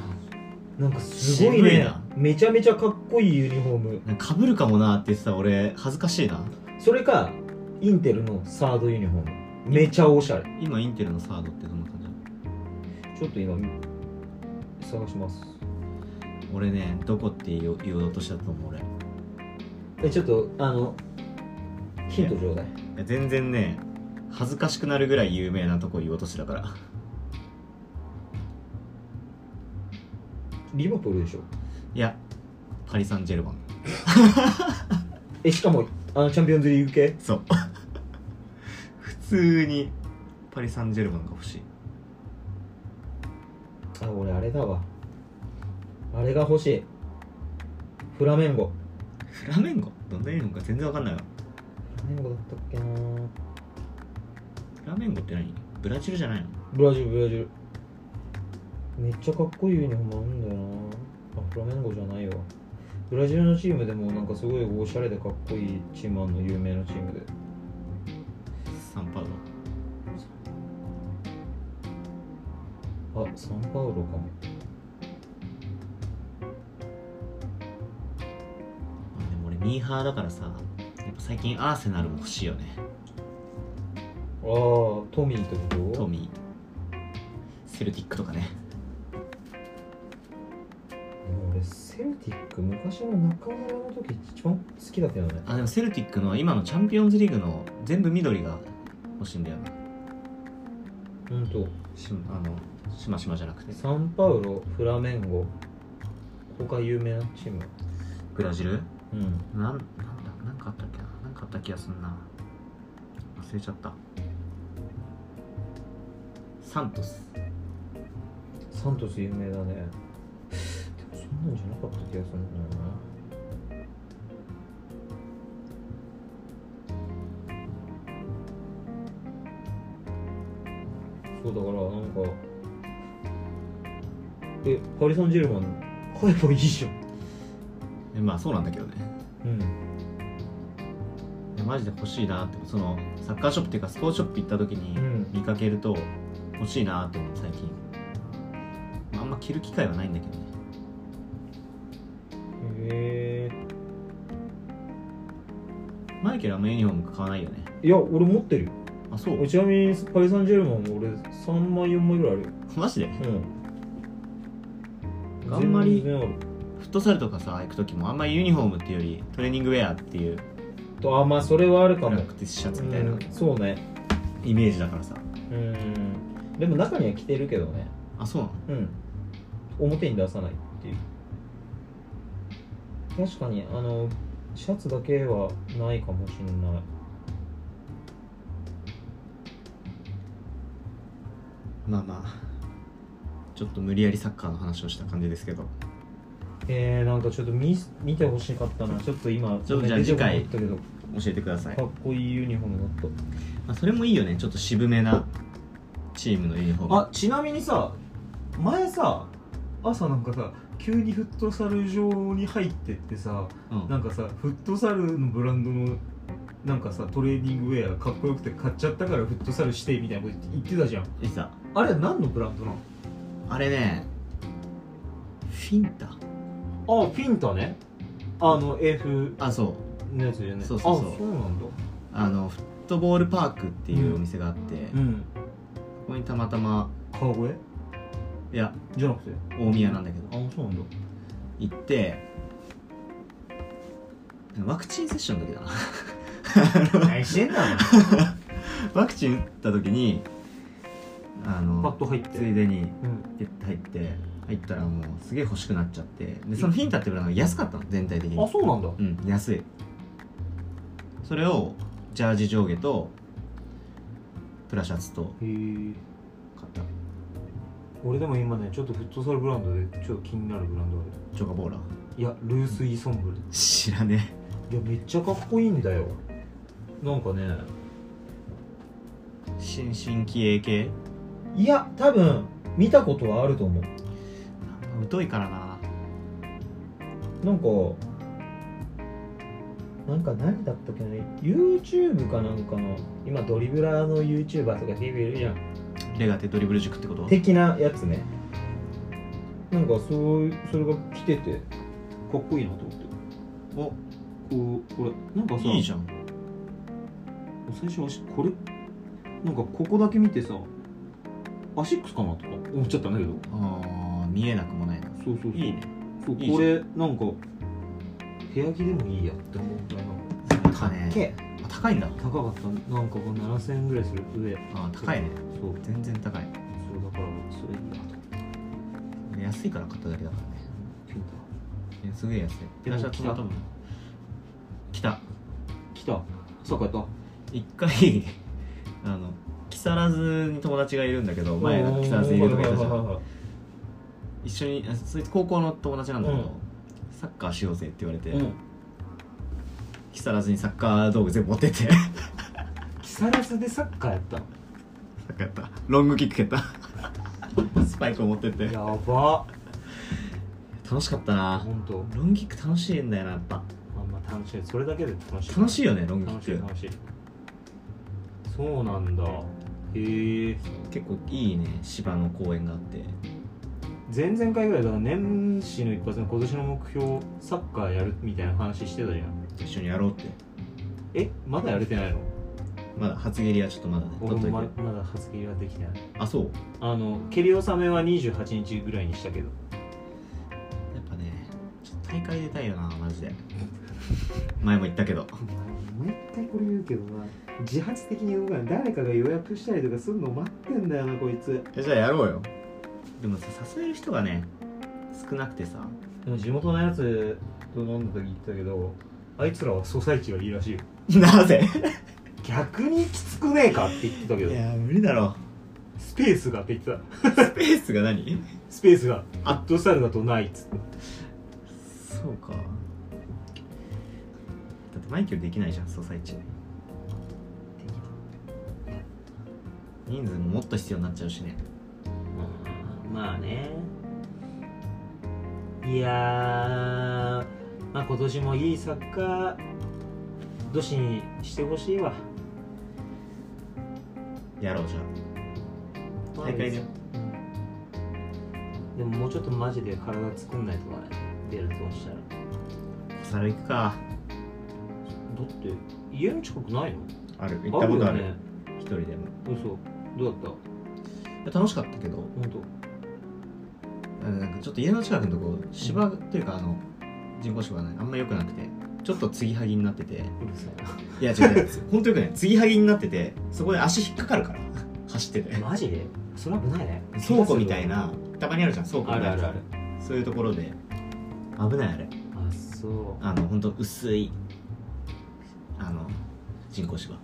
なんかすごいいな。めちゃめちゃかっこいいユニフォーム。かかぶるかもなって言ってた俺恥ずかしいな。それかインテルのサードユニフォーム。めちゃおしゃれ。今インテルのサードってどんな感じなの？ちょっと今探します。俺ねどこって言おう言おうとしたと思う俺。いえちょっとあのヒントちょうだい。や全然ね恥ずかしくなるぐらい有名なとこ言おうとしてたから。リバプールでしょ？いやパリ・サンジェルマン。えしかもあのチャンピオンズリーグ系？そう。普通にパリ・サンジェルマンが欲しい。あ俺あれだわ。あれが欲しい。フラメンゴ。フラメンゴ？どんなユニフォームか全然わかんないわフラメンゴだったっけな。フラメンゴって何？ブラジルじゃないの？ブラジルブラジル。めっちゃかっこいいユニフォームあるんだよな。あフラメンゴじゃないわ。ブラジルのチームでもなんかすごいおしゃれでかっこいいチームあんの有名なチームで。サンパウロ。あサンパウロかも。あでも俺ミーハーだからさ最近アーセナルも欲しいよね。ああトミーってこと？トミー。セルティックとかね。俺セルティック昔の中村の時一番好きだけどね。あでもセルティックの今のチャンピオンズリーグの全部緑が欲しいんだよな。ほんとしあのしましまじゃなくて。サンパウロフラメンゴ。他有名なチーム？ブラジル？うん。なんなんだなんかあったっけな？なんかあった気がすんな。忘れちゃった。サントス。サントス有名だね。でもそんなんじゃなかった気がするんだよな。そうだからなんかえパリ・サンジェルマン買えばいいじゃん。えまあそうなんだけどね。うんマジで欲しいなってそのサッカーショップっていうかスポーツショップ行った時にうん。見かけると欲しいなって思って最近。まああんま着る機会はないんだけどね。へマイケルはあんまユニフォーム買わないよね。えいや俺持ってるよ。あそう？ちなみにパリ・サンジェルマンも俺3枚4枚ぐらいあるよ。マジで？うん。あんまりフットサルとかさ行く時もあんまりユニフォームっていうよりトレーニングウェアっていうとあまあそれはあるかも。クティスシャツみたいなうん。そうね。イメージだからさ。うん。でも中には着てるけどね。あそうなの？うん。表に出さないっていう。確かにあのシャツだけはないかもしれない。まあまあ。ちょっと無理やりサッカーの話をした感じですけど。えー、なんかちょっと見見てほしかったな。ちょっと今ちょっとじゃあ出てこなか次ったけど教えてください、かっこいいユニフォームだっまあ、それもいいよね。ちょっと渋めなチームのユニフォーム。あちなみにさ前さ朝なんかさ急にフットサル場に入ってってさうん。なんかさフットサルのブランドのなんかさトレーニングウェアかっこよくて買っちゃったからフットサルしてみたいなこと言ってたじゃん。あれは何のブランドなの？あれねフィンタあフィンタね。あの F あそうのやつじゃねそうそうそうあそうなんだ。あのフットボールパークっていうお店があって、うん。ここにたまたま川越？いやじゃなくて？大宮なんだけど。あそうなんだ。行ってワクチン接種の時だな。何してんだ ワクチン打った時にあお前パッのと入って。ついでにうん。ピュッて入って入ったらもうすげえ欲しくなっちゃってでそのフィンタってブランドが安かったの全体的に。あそうなんだ。うん安いそれをジャージ上下とプラシャツとへえ。買った。俺でも今ねちょっとフットサルブランドでちょっと気になるブランドある。チョカボーラいやルース・イ・ソンブル。知らねいやめっちゃかっこいいんだよ。なんかね。え新進気鋭系？いや多分見たことはあると思う。疎いからな。なんかなんか何だったっけな YouTube かなんかの今ドリブラーの YouTuber とか TV いるじゃん。レガテドリブル塾ってこと？的なやつね。なんかそうそれが来てて。かっこいいなと思って。おこうこれなんかさいいじゃん。最初足これ？なんかここだけ見てさアシックスかなとか思っちゃったんだけど。あー見えなくもないな。そうそうそう。いいね。そうこれなんか部屋着でもいいやって思うぐらいの高ね高いんだ。高かった。なんかこれ7000円ぐらいする上。あー高いね。そう。全然高い。そうだからそれいいなと思って安いから買っただけだからね。ピンいやすげえ安い。プラシャツも多分。来た。来た。サッカーやっ一回 あの木更津に友達がいるんだけどた前の木更津にいるとかいたじゃん。一緒にあそいつ高校の友達なんだけど、うんサッカーしようぜって言われて、うん。木更津にサッカー道具全部持ってって。サ木更津でサッカーやったの？ッカーやった。ロングキック蹴った。スパイクを持ってって。やば。楽しかったな。本当？ロングキック楽しいんだよなやっぱ。まあまあ楽しい。それだけで楽しい。楽しいよねロングキック。い楽しい。そうなんだ。へえ。結構いいね芝の公園があって前々回ぐらいだから年始の一発目今年の目標サッカーやるみたいな話してたじゃん。一緒にやろうって。えまだやれてないの？まだ初蹴りはちょっとまだね俺取っといもてままだ初蹴りはできてない。あそう？あの蹴り納めは28日ぐらいにしたけど。やっぱねちょっと大会出たいよなマジで。前も言ったけど。毎回これ言うけどな。自発的に動かない。誰かが予約したりとかするの待ってんだよなこいつ。えじゃあやろうよでもさ誘える人がね少なくてさ。でも地元のやつと飲んだ時言ってたけどあいつらはソサイチがいいらしいよ。なぜ？逆にきつくねえかって言ってたけど。いや無理だろ。スペースがって言ってた。スペースが何？スペースがアットスタイルだとないっつって。そうか。だってマイケルできないじゃんソサイチ。人数ももっと必要になっちゃうしねまあね。いやー、まあ、今年もいいサッカー年にしてほしいわ。やろうじゃあ大会ねうん。でももうちょっとマジで体作んないとかね出るとしたら。小猿行くか。だって家の近くないの？ある。行ったことある。よね。一人でも。嘘。どうだっいや楽しかったけど。た本当あのなんかちょっと家の近くのとこ芝というかあの人工芝がねあんま良くなくてちょっと継ぎはぎになってて。いや違う本当よくない。継ぎはぎになっててそこで足引っかかるから走ってて。マジ？でそれは危ないね。倉庫みたいなたまにあるじゃん倉庫みたいな。あるあるある。そういうところで。危ないあれ。あそう。あの本当薄いあの人工芝。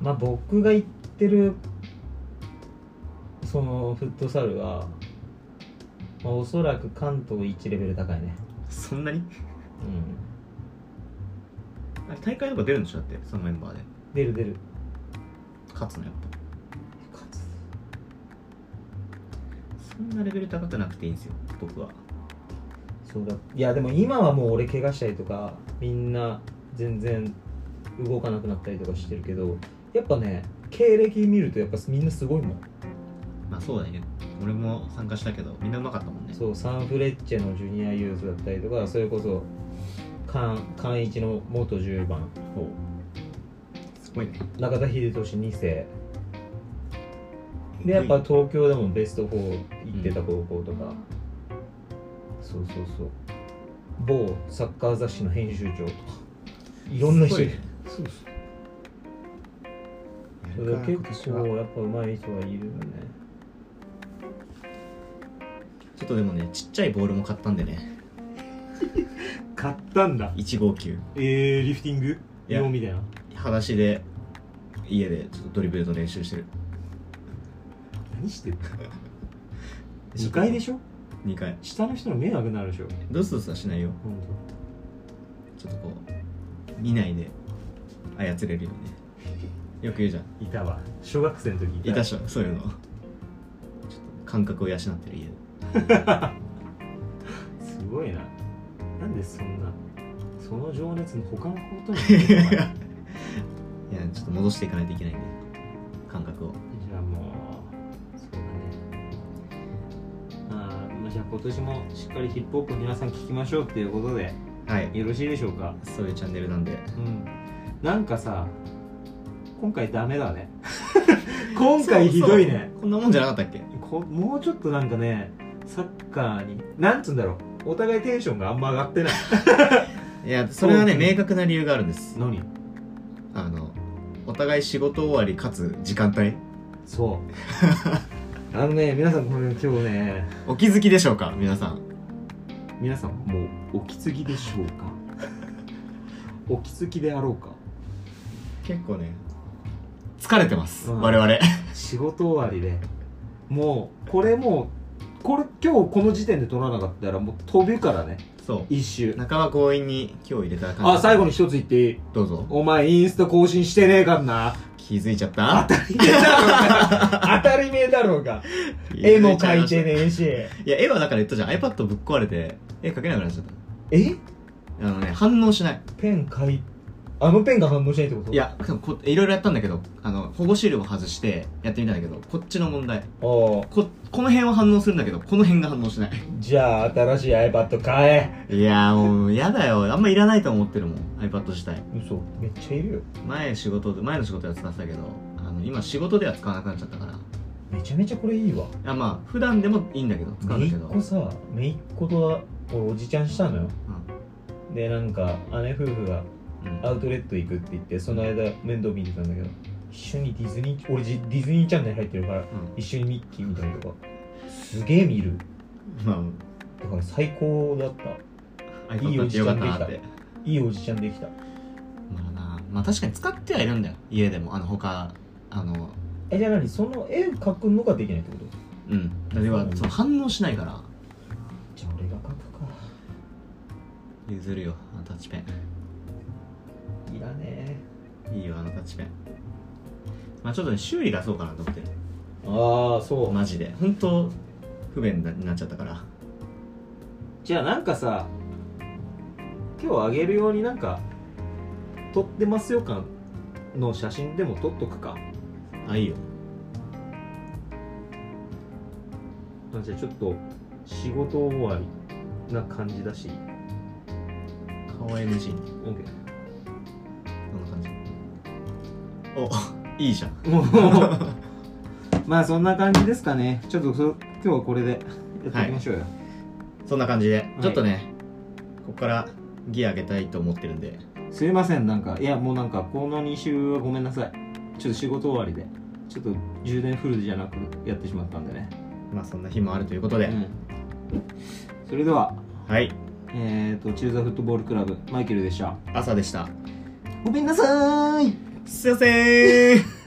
まあ僕が行ってるそのフットサルは、まあ、おそらく関東1レベル高いね。そんなに？うん。あれ大会とか出るんでしょ？だってそのメンバーで。出る出る。勝つのやっぱ。そんなレベル高くなくていいんですよ僕は。そうだ。いやでも今はもう俺怪我したりとかみんな全然動かなくなったりとかしてるけどやっぱね経歴見るとやっぱみんなすごいもん。まあそうだね俺も参加したけどみんなうまかったもんね。そうサンフレッチェのジュニアユースだったりとかそれこそ関関一の元10番すごいね。中田英寿2世。でやっぱ東京でもベスト4行ってた高校とか、そうそうそう。某サッカー雑誌の編集長とか。いろんな人。いるすごいね。そうだから結構やっぱ上手い人はいるよねちょっとでもねちっちゃいボールも買ったんでね。買ったんだ。1号球。えー、リフティング？いや。用みたいな？裸足で家でちょっとドリブルの練習してる。何してる2 階でしょ？2回下の人の迷惑になるでしょ？ドスドスはしないよ。本ちょっとこう見ないで操れるよねよく言うじゃん。当いたわ。小学生の時いたっしょそういうの。ちょっと感覚を養ってる家ですごいな。なんでそんなその情熱の他のことにいやちょっと戻していかないといけないんで感覚を。じゃあもうそうだね。あーまあじゃあ今年もしっかりヒップホップ皆さん聞きましょうっていうことではい。よろしいでしょうか？そういうチャンネルなんで。うん。なんかさ今回ダメだね。今回ひどいね。こんなもんじゃなかったっけ？こもうちょっとなんかねサッカーになんつうんだろう。お互いテンションがあんま上がってない。いやそれはね明確な理由があるんです。何？あのお互い仕事終わりかつ時間帯？そう。あのね皆さんこれ今日ねお気づきでしょうか？皆さん。皆さんもうお気づきでしょうか？お気づきであろうか？結構ね疲れてます、うん。我々。仕事終わりで。もうこれもうこれ今日この時点で取らなかったらもう飛ぶからね。そう。一周。半ば強引に今日入れた感じ。あ最後に一つ言っていい？どうぞ。お前インスタ更新してねえかんな。気づいちゃった？当たり前だろうが。当たり前だろうが。絵も描いてねえし。いや絵はだから言ったじゃん。iPad ぶっ壊れて絵描けなくなっちゃっえ？たあのね反応しない。ペン描いあのペンが反応しないってこと？いやこいろいろやったんだけどあの保護シールも外してやってみたんだけどこっちの問題。ああ。ここの辺は反応するんだけどこの辺が反応しない。じゃあ新しい iPad 買え。いやーもうやだよ。あんまいらないと思ってるもん iPad 自体。嘘。めっちゃいるよ。前仕事で前の仕事やってたけどあの今仕事では使わなくなっちゃったから。いめちゃめちゃこれいいわ。やまあ普段でもいいんだけど使うんめいだけど。っ子さめいっ子と俺おじちゃんしたのよ。でなんか姉夫婦がうんうんアウトレット行くって言ってその間面倒見てたんだけど一緒にディズニー俺じディズニーチャンネル入ってるから一緒にミッキー見たりとか。すげえ見る。まだから最高だった。あいいおじちゃんできた。いいおじちゃんできた。まあなまあ確かに使ってはいるんだよ。家でも。あの他あのえじゃあ何？その絵描くのができないってこと？うん。ではその反応しないから。じゃあ俺が描くか。譲るよあのタッチペンいらね。えいいよあのタッチペン。まあちょっとね修理出そうかなと思って。ああそう。マジで。本当不便になっちゃったから。じゃあなんかさ今日あげるようになんか撮ってますよ感の写真でも撮っとくか。あいいよ。あじゃあちょっと仕事終わりな感じだし。顔 NG に OK おいいじゃん。まあそんな感じですかね。ちょっとそ今日はこれでやっていきましょうよ、そんな感じで、いちょっとねここからギア上げたいと思ってるんで。すいません。なんかいやもうなんかこの2週はごめんなさい。ちょっと仕事終わりで。ちょっと充電フルじゃなくやってしまったんでね、まあそんな日もあるということで、うん。それでは。はい。えーとチューザフットボールクラブマイケルでした。朝でしたごめんなさーい。すいません。